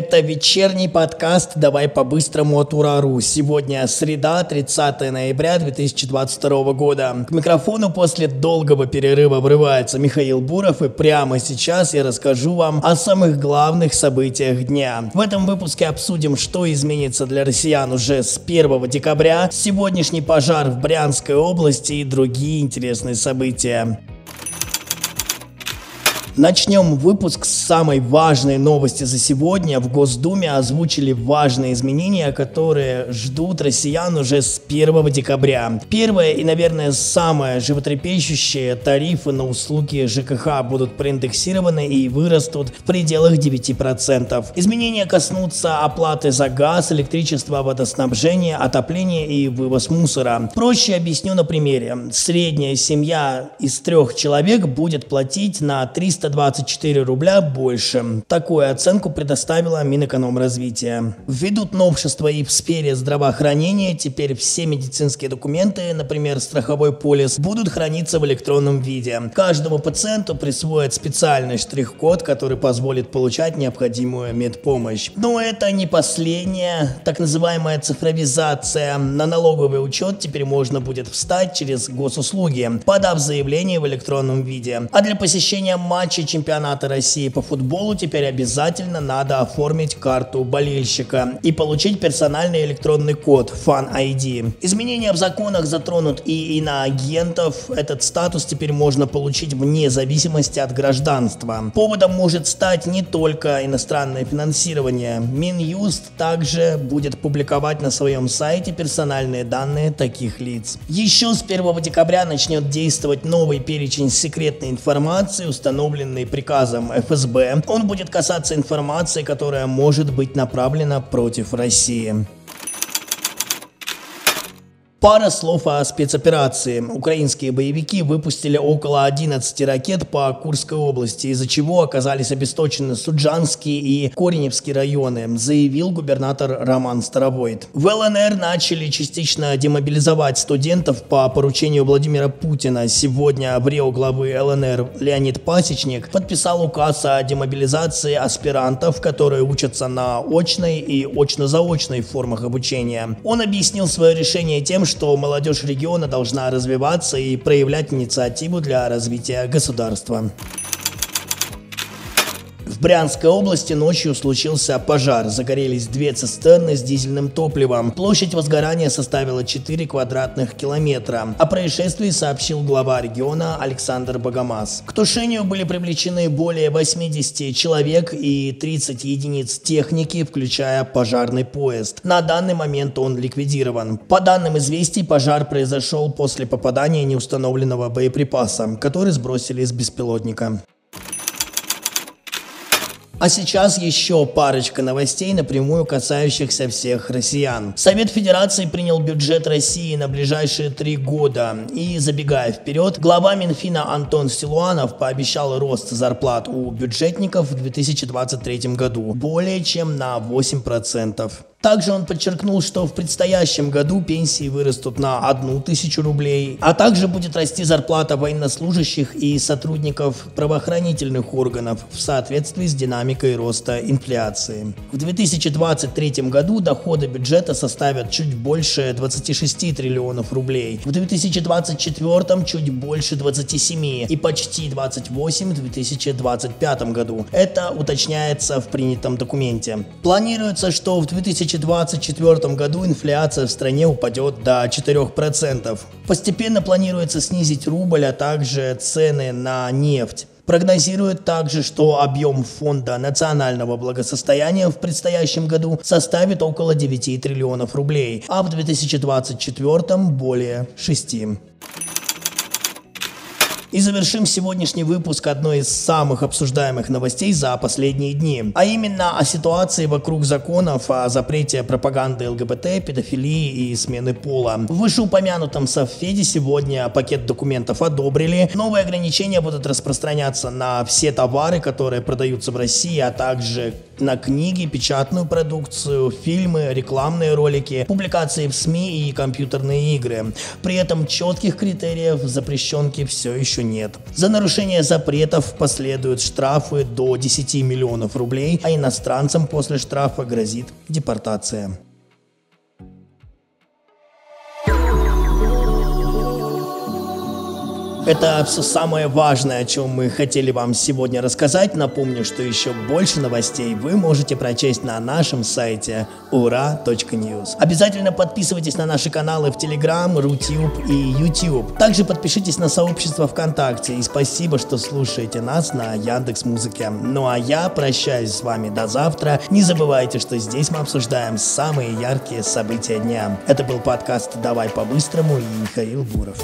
Это вечерний подкаст «Давай по-быстрому от Урару». Сегодня среда, 30 ноября 2022 года. К микрофону после долгого перерыва врывается Михаил Буров, и прямо сейчас я расскажу вам о самых главных событиях дня. В этом выпуске обсудим, что изменится для россиян уже с 1 декабря, сегодняшний пожар в Брянской области и другие интересные события. Начнем выпуск с самой важной новости за сегодня. В Госдуме озвучили важные изменения, которые ждут россиян уже с 1 декабря. Первое и, наверное, самое животрепещущее – тарифы на услуги ЖКХ будут проиндексированы и вырастут в пределах 9%. Изменения коснутся оплаты за газ, электричество, водоснабжение, отопление и вывоз мусора. Проще объясню на примере. Средняя семья из трех человек будет платить на 300 324 рубля больше. Такую оценку предоставила Минэкономразвития. Введут новшества и в сфере здравоохранения. Теперь все медицинские документы, например, страховой полис, будут храниться в электронном виде. Каждому пациенту присвоят специальный штрих-код, который позволит получать необходимую медпомощь. Но это не последняя, так называемая цифровизация. На налоговый учет теперь можно будет встать через госуслуги, подав заявление в электронном виде. А для посещения матча матчей чемпионата России по футболу теперь обязательно надо оформить карту болельщика и получить персональный электронный код Fan ID. Изменения в законах затронут и иноагентов. Этот статус теперь можно получить вне зависимости от гражданства. Поводом может стать не только иностранное финансирование. Минюст также будет публиковать на своем сайте персональные данные таких лиц. Еще с 1 декабря начнет действовать новый перечень секретной информации, установленный установленный приказом ФСБ, он будет касаться информации, которая может быть направлена против России. Пара слов о спецоперации. Украинские боевики выпустили около 11 ракет по Курской области, из-за чего оказались обесточены Суджанский и Кореневский районы, заявил губернатор Роман Старовойт. В ЛНР начали частично демобилизовать студентов по поручению Владимира Путина. Сегодня в Рио главы ЛНР Леонид Пасечник подписал указ о демобилизации аспирантов, которые учатся на очной и очно-заочной формах обучения. Он объяснил свое решение тем, что молодежь региона должна развиваться и проявлять инициативу для развития государства. В Брянской области ночью случился пожар. Загорелись две цистерны с дизельным топливом. Площадь возгорания составила 4 квадратных километра. О происшествии сообщил глава региона Александр Богомаз. К тушению были привлечены более 80 человек и 30 единиц техники, включая пожарный поезд. На данный момент он ликвидирован. По данным известий, пожар произошел после попадания неустановленного боеприпаса, который сбросили с беспилотника. А сейчас еще парочка новостей, напрямую касающихся всех россиян. Совет Федерации принял бюджет России на ближайшие три года. И забегая вперед, глава Минфина Антон Силуанов пообещал рост зарплат у бюджетников в 2023 году более чем на 8%. Также он подчеркнул, что в предстоящем году пенсии вырастут на одну тысячу рублей, а также будет расти зарплата военнослужащих и сотрудников правоохранительных органов в соответствии с динамикой роста инфляции. В 2023 году доходы бюджета составят чуть больше 26 триллионов рублей, в 2024 чуть больше 27 и почти 28 в 2025 году. Это уточняется в принятом документе. Планируется, что в 2024 2024 году инфляция в стране упадет до 4%. Постепенно планируется снизить рубль, а также цены на нефть. Прогнозирует также, что объем фонда национального благосостояния в предстоящем году составит около 9 триллионов рублей, а в 2024 более 6. И завершим сегодняшний выпуск одной из самых обсуждаемых новостей за последние дни, а именно о ситуации вокруг законов о запрете пропаганды ЛГБТ, педофилии и смены пола. В вышеупомянутом Совфеде сегодня пакет документов одобрили. Новые ограничения будут распространяться на все товары, которые продаются в России, а также на книги, печатную продукцию, фильмы, рекламные ролики, публикации в СМИ и компьютерные игры. При этом четких критериев запрещенки все еще нет. За нарушение запретов последуют штрафы до 10 миллионов рублей, а иностранцам после штрафа грозит депортация. Это все самое важное, о чем мы хотели вам сегодня рассказать. Напомню, что еще больше новостей вы можете прочесть на нашем сайте ура.news. Обязательно подписывайтесь на наши каналы в Telegram, Рутюб и YouTube. Также подпишитесь на сообщество ВКонтакте. И спасибо, что слушаете нас на Яндекс Музыке. Ну а я прощаюсь с вами до завтра. Не забывайте, что здесь мы обсуждаем самые яркие события дня. Это был подкаст «Давай по-быстрому» и Михаил Буров.